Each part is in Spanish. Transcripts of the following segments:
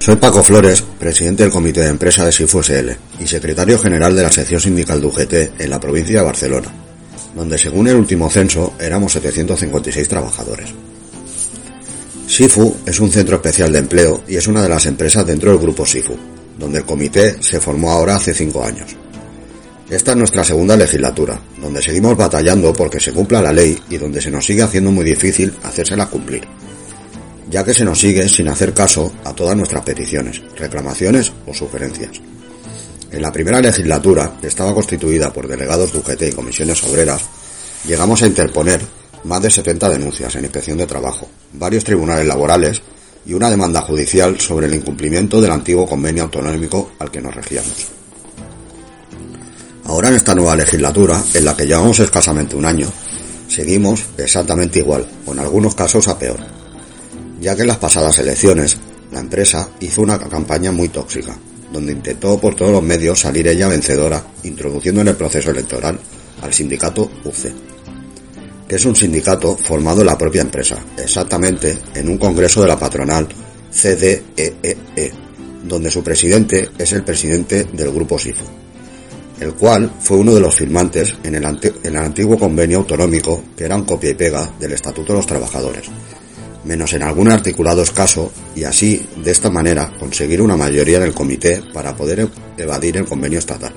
Soy Paco Flores, presidente del Comité de Empresa de SIFU SL y secretario general de la sección sindical de UGT en la provincia de Barcelona, donde según el último censo éramos 756 trabajadores. SIFU es un centro especial de empleo y es una de las empresas dentro del grupo SIFU, donde el comité se formó ahora hace cinco años. Esta es nuestra segunda legislatura, donde seguimos batallando porque se cumpla la ley y donde se nos sigue haciendo muy difícil hacérsela cumplir ya que se nos sigue sin hacer caso a todas nuestras peticiones, reclamaciones o sugerencias. En la primera legislatura, que estaba constituida por delegados de UGT y comisiones obreras, llegamos a interponer más de 70 denuncias en inspección de trabajo, varios tribunales laborales y una demanda judicial sobre el incumplimiento del antiguo convenio autonómico al que nos regíamos. Ahora en esta nueva legislatura, en la que llevamos escasamente un año, seguimos exactamente igual, o en algunos casos a peor ya que en las pasadas elecciones la empresa hizo una campaña muy tóxica, donde intentó por todos los medios salir ella vencedora, introduciendo en el proceso electoral al sindicato UC, que es un sindicato formado en la propia empresa, exactamente en un congreso de la patronal CDEE, e e, donde su presidente es el presidente del grupo SIFU, el cual fue uno de los firmantes en el, en el antiguo convenio autonómico que era copia y pega del Estatuto de los Trabajadores, menos en algún articulado escaso, y así, de esta manera, conseguir una mayoría en el comité para poder evadir el convenio estatal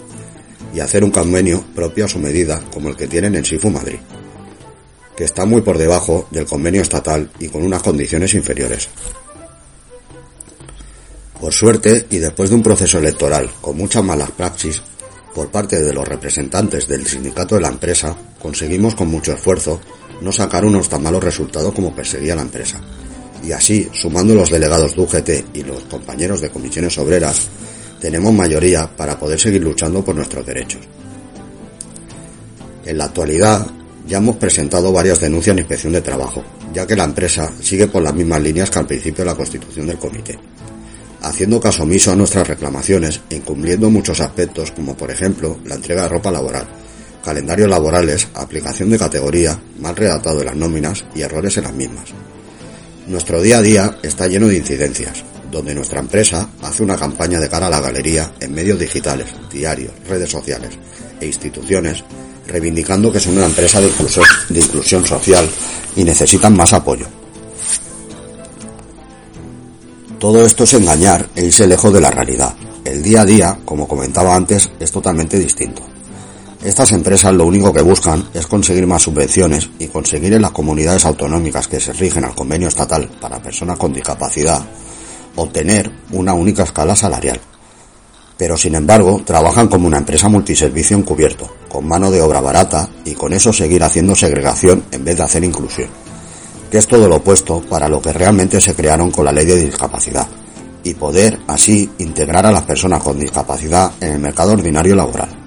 y hacer un convenio propio a su medida como el que tienen en SIFU Madrid, que está muy por debajo del convenio estatal y con unas condiciones inferiores. Por suerte, y después de un proceso electoral con muchas malas praxis por parte de los representantes del sindicato de la empresa, conseguimos con mucho esfuerzo no sacar unos tan malos resultados como perseguía la empresa. Y así, sumando los delegados de UGT y los compañeros de comisiones obreras, tenemos mayoría para poder seguir luchando por nuestros derechos. En la actualidad, ya hemos presentado varias denuncias en inspección de trabajo, ya que la empresa sigue por las mismas líneas que al principio de la constitución del comité, haciendo caso omiso a nuestras reclamaciones e incumpliendo muchos aspectos como por ejemplo la entrega de ropa laboral, calendarios laborales, aplicación de categoría, mal redactado de las nóminas y errores en las mismas. Nuestro día a día está lleno de incidencias, donde nuestra empresa hace una campaña de cara a la galería en medios digitales, diarios, redes sociales e instituciones, reivindicando que son una empresa de inclusión, de inclusión social y necesitan más apoyo. Todo esto es engañar e irse lejos de la realidad. El día a día, como comentaba antes, es totalmente distinto. Estas empresas lo único que buscan es conseguir más subvenciones y conseguir en las comunidades autonómicas que se rigen al convenio estatal para personas con discapacidad obtener una única escala salarial. Pero sin embargo, trabajan como una empresa multiservicio encubierto, con mano de obra barata y con eso seguir haciendo segregación en vez de hacer inclusión, que es todo lo opuesto para lo que realmente se crearon con la ley de discapacidad y poder así integrar a las personas con discapacidad en el mercado ordinario laboral.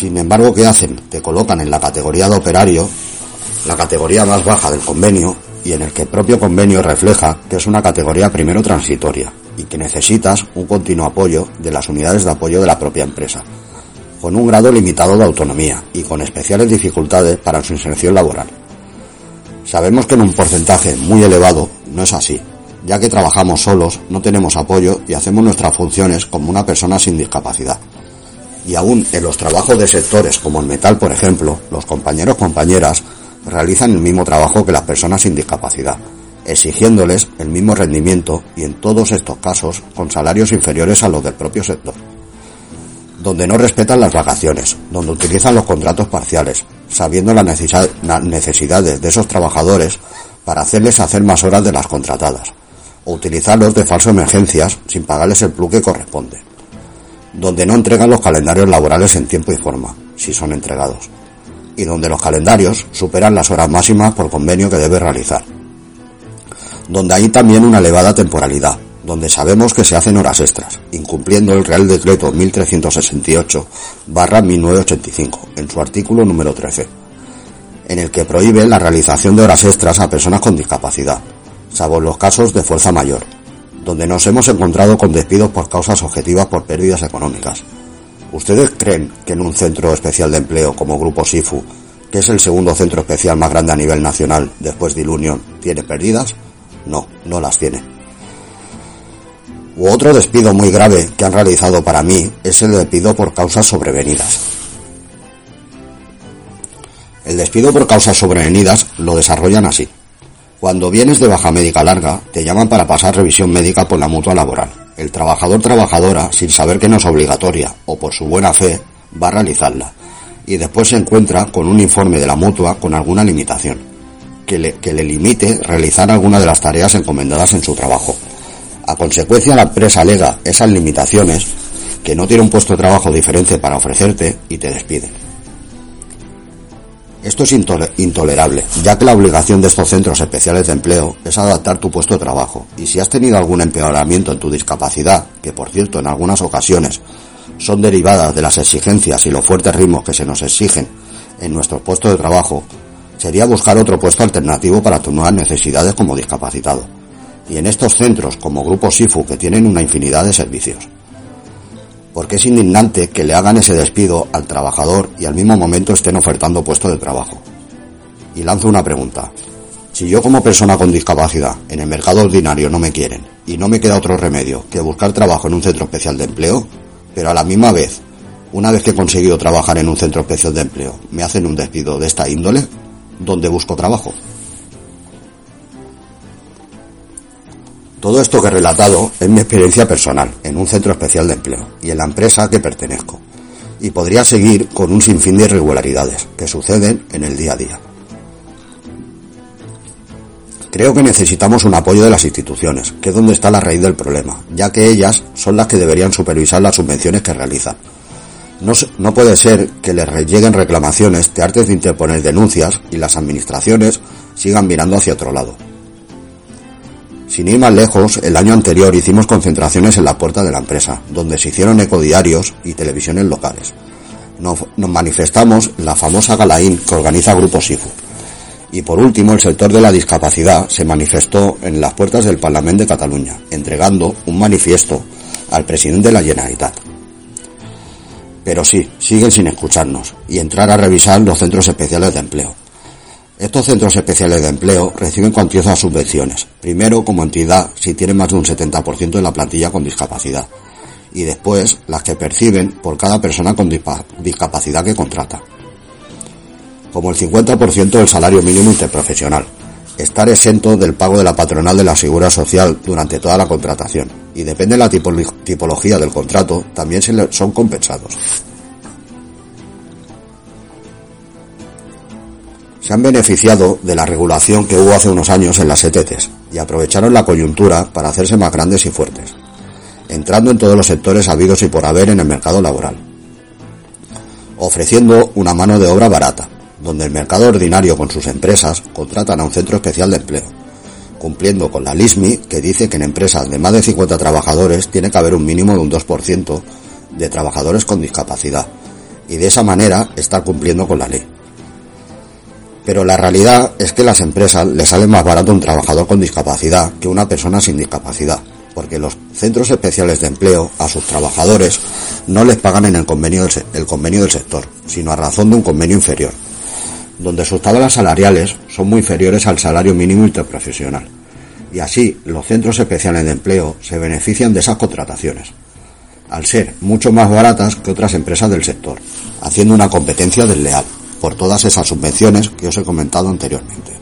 Sin embargo, ¿qué hacen? Te colocan en la categoría de operario, la categoría más baja del convenio, y en el que el propio convenio refleja que es una categoría primero transitoria y que necesitas un continuo apoyo de las unidades de apoyo de la propia empresa, con un grado limitado de autonomía y con especiales dificultades para su inserción laboral. Sabemos que en un porcentaje muy elevado no es así, ya que trabajamos solos, no tenemos apoyo y hacemos nuestras funciones como una persona sin discapacidad y aún en los trabajos de sectores como el metal, por ejemplo, los compañeros compañeras realizan el mismo trabajo que las personas sin discapacidad, exigiéndoles el mismo rendimiento y en todos estos casos con salarios inferiores a los del propio sector. Donde no respetan las vacaciones, donde utilizan los contratos parciales, sabiendo las necesidades de esos trabajadores para hacerles hacer más horas de las contratadas, o utilizarlos de falso emergencias sin pagarles el plus que corresponde donde no entregan los calendarios laborales en tiempo y forma, si son entregados, y donde los calendarios superan las horas máximas por convenio que debe realizar, donde hay también una elevada temporalidad, donde sabemos que se hacen horas extras, incumpliendo el Real Decreto 1368 barra 1985 en su artículo número 13, en el que prohíbe la realización de horas extras a personas con discapacidad, salvo los casos de fuerza mayor, donde nos hemos encontrado con despidos por causas objetivas por pérdidas económicas. ¿Ustedes creen que en un centro especial de empleo como Grupo SIFU, que es el segundo centro especial más grande a nivel nacional después de Ilunion, tiene pérdidas? No, no las tiene. U otro despido muy grave que han realizado para mí es el despido por causas sobrevenidas. El despido por causas sobrevenidas lo desarrollan así. Cuando vienes de baja médica larga, te llaman para pasar revisión médica por la mutua laboral. El trabajador trabajadora, sin saber que no es obligatoria o por su buena fe, va a realizarla. Y después se encuentra con un informe de la mutua con alguna limitación, que le, que le limite realizar alguna de las tareas encomendadas en su trabajo. A consecuencia, la empresa alega esas limitaciones, que no tiene un puesto de trabajo diferente para ofrecerte y te despide. Esto es intolerable, ya que la obligación de estos centros especiales de empleo es adaptar tu puesto de trabajo, y si has tenido algún empeoramiento en tu discapacidad, que por cierto en algunas ocasiones son derivadas de las exigencias y los fuertes ritmos que se nos exigen en nuestros puestos de trabajo, sería buscar otro puesto alternativo para tus nuevas necesidades como discapacitado. Y en estos centros, como Grupo SIFU, que tienen una infinidad de servicios porque es indignante que le hagan ese despido al trabajador y al mismo momento estén ofertando puesto de trabajo. Y lanzo una pregunta. Si yo como persona con discapacidad en el mercado ordinario no me quieren y no me queda otro remedio que buscar trabajo en un centro especial de empleo, pero a la misma vez, una vez que he conseguido trabajar en un centro especial de empleo, me hacen un despido de esta índole, ¿dónde busco trabajo? Todo esto que he relatado es mi experiencia personal en un centro especial de empleo y en la empresa a que pertenezco. Y podría seguir con un sinfín de irregularidades que suceden en el día a día. Creo que necesitamos un apoyo de las instituciones, que es donde está la raíz del problema, ya que ellas son las que deberían supervisar las subvenciones que realizan. No, puede ser que les lleguen reclamaciones, te hartes de interponer denuncias y las administraciones sigan mirando hacia otro lado. Sin ir más lejos, el año anterior hicimos concentraciones en la puerta de la empresa, donde se hicieron ecodiarios y televisiones locales. Nos, manifestamos la famosa Galaín que organiza Grupo SIFU. Y por último, el sector de la discapacidad se manifestó en las puertas del Parlamento de Cataluña, entregando un manifiesto al presidente de la Generalitat. Pero sí, siguen sin escucharnos y entrar a revisar los centros especiales de empleo. Estos centros especiales de empleo reciben cuantiosas subvenciones, primero como entidad si tienen más de un 70% de la plantilla con discapacidad, y después las que perciben por cada persona con discapacidad que contrata, como el 50% del salario mínimo interprofesional, estar exento del pago de la patronal de la seguridad social durante toda la contratación, y depende de la tipología del contrato, también son compensados. Se han beneficiado de la regulación que hubo hace unos años en las ETTs y aprovecharon la coyuntura para hacerse más grandes y fuertes, entrando en todos los sectores habidos y por haber en el mercado laboral, ofreciendo una mano de obra barata, donde el mercado ordinario con sus empresas contratan a un centro especial de empleo, cumpliendo con la LISMI que dice que en empresas de más de 50 trabajadores tiene que haber un mínimo de un 2% de trabajadores con discapacidad, y de esa manera está cumpliendo con la ley. Pero la realidad es que las empresas les sale más barato un trabajador con discapacidad que una persona sin discapacidad, porque los centros especiales de empleo a sus trabajadores no les pagan en el convenio del, el convenio del sector, sino a razón de un convenio inferior, donde sus tablas salariales son muy inferiores al salario mínimo interprofesional. Y así los centros especiales de empleo se benefician de esas contrataciones, al ser mucho más baratas que otras empresas del sector, haciendo una competencia desleal por todas esas subvenciones que os he comentado anteriormente.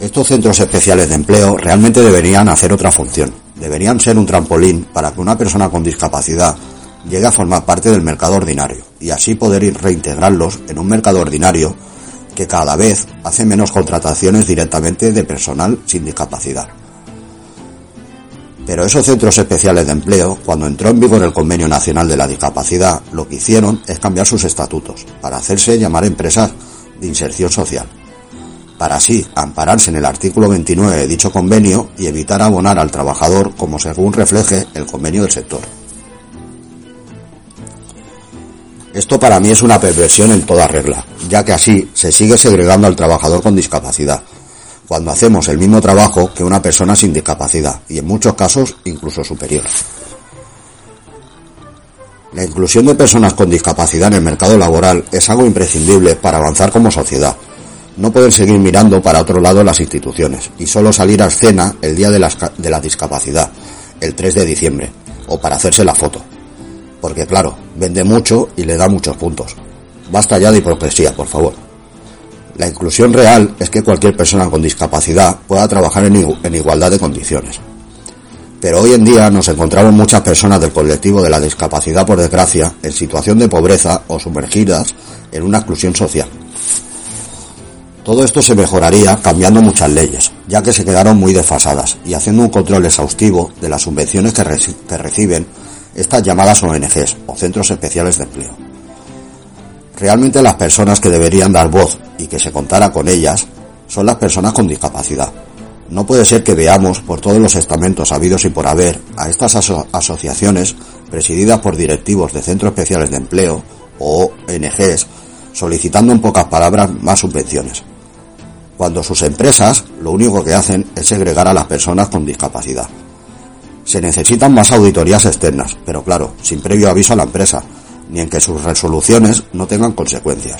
Estos centros especiales de empleo realmente deberían hacer otra función. Deberían ser un trampolín para que una persona con discapacidad llegue a formar parte del mercado ordinario y así poder reintegrarlos en un mercado ordinario que cada vez hace menos contrataciones directamente de personal sin discapacidad. Pero esos centros especiales de empleo, cuando entró en vigor el Convenio Nacional de la Discapacidad, lo que hicieron es cambiar sus estatutos para hacerse llamar empresas de inserción social, para así ampararse en el artículo 29 de dicho convenio y evitar abonar al trabajador como según refleje el convenio del sector. Esto para mí es una perversión en toda regla, ya que así se sigue segregando al trabajador con discapacidad, cuando hacemos el mismo trabajo que una persona sin discapacidad y en muchos casos incluso superior. La inclusión de personas con discapacidad en el mercado laboral es algo imprescindible para avanzar como sociedad, No pueden seguir mirando para otro lado las instituciones y solo salir a escena el día de la, de la discapacidad, el 3 de diciembre, o para hacerse la foto. Porque claro, vende mucho y le da muchos puntos. Basta ya de hipocresía, por favor. La inclusión real es que cualquier persona con discapacidad pueda trabajar en, igualdad de condiciones. Pero hoy en día nos encontramos muchas personas del colectivo de la discapacidad, por desgracia, en situación de pobreza o sumergidas en una exclusión social. Todo esto se mejoraría cambiando muchas leyes, ya que se quedaron muy desfasadas y haciendo un control exhaustivo de las subvenciones que, reciben estas llamadas ONGs o Centros Especiales de Empleo. Realmente las personas que deberían dar voz y que se contara con ellas son las personas con discapacidad. No puede ser que veamos por todos los estamentos habidos y por haber a estas asociaciones presididas por directivos de centros especiales de empleo o ONGs solicitando en pocas palabras más subvenciones cuando sus empresas lo único que hacen es segregar a las personas con discapacidad. Se necesitan más auditorías externas, pero claro, sin previo aviso a la empresa, ni en que sus resoluciones no tengan consecuencias.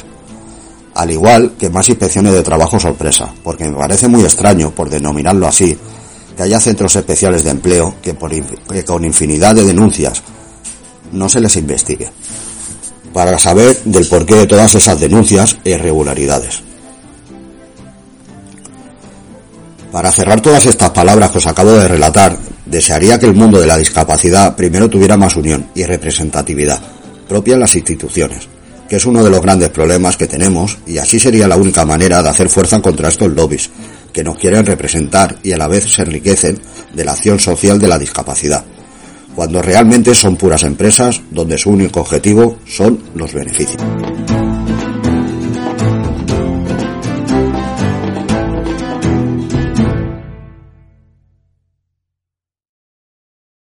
Al igual que más inspecciones de trabajo sorpresa, porque me parece muy extraño, por denominarlo así, que haya centros especiales de empleo que, por, con infinidad de denuncias no se les investigue, para saber del porqué de todas esas denuncias e irregularidades. Para cerrar todas estas palabras que os acabo de relatar, desearía que el mundo de la discapacidad primero tuviera más unión y representatividad propia en las instituciones, que es uno de los grandes problemas que tenemos y así sería la única manera de hacer fuerza contra estos lobbies que nos quieren representar y a la vez se enriquecen de la acción social de la discapacidad, cuando realmente son puras empresas donde su único objetivo son los beneficios.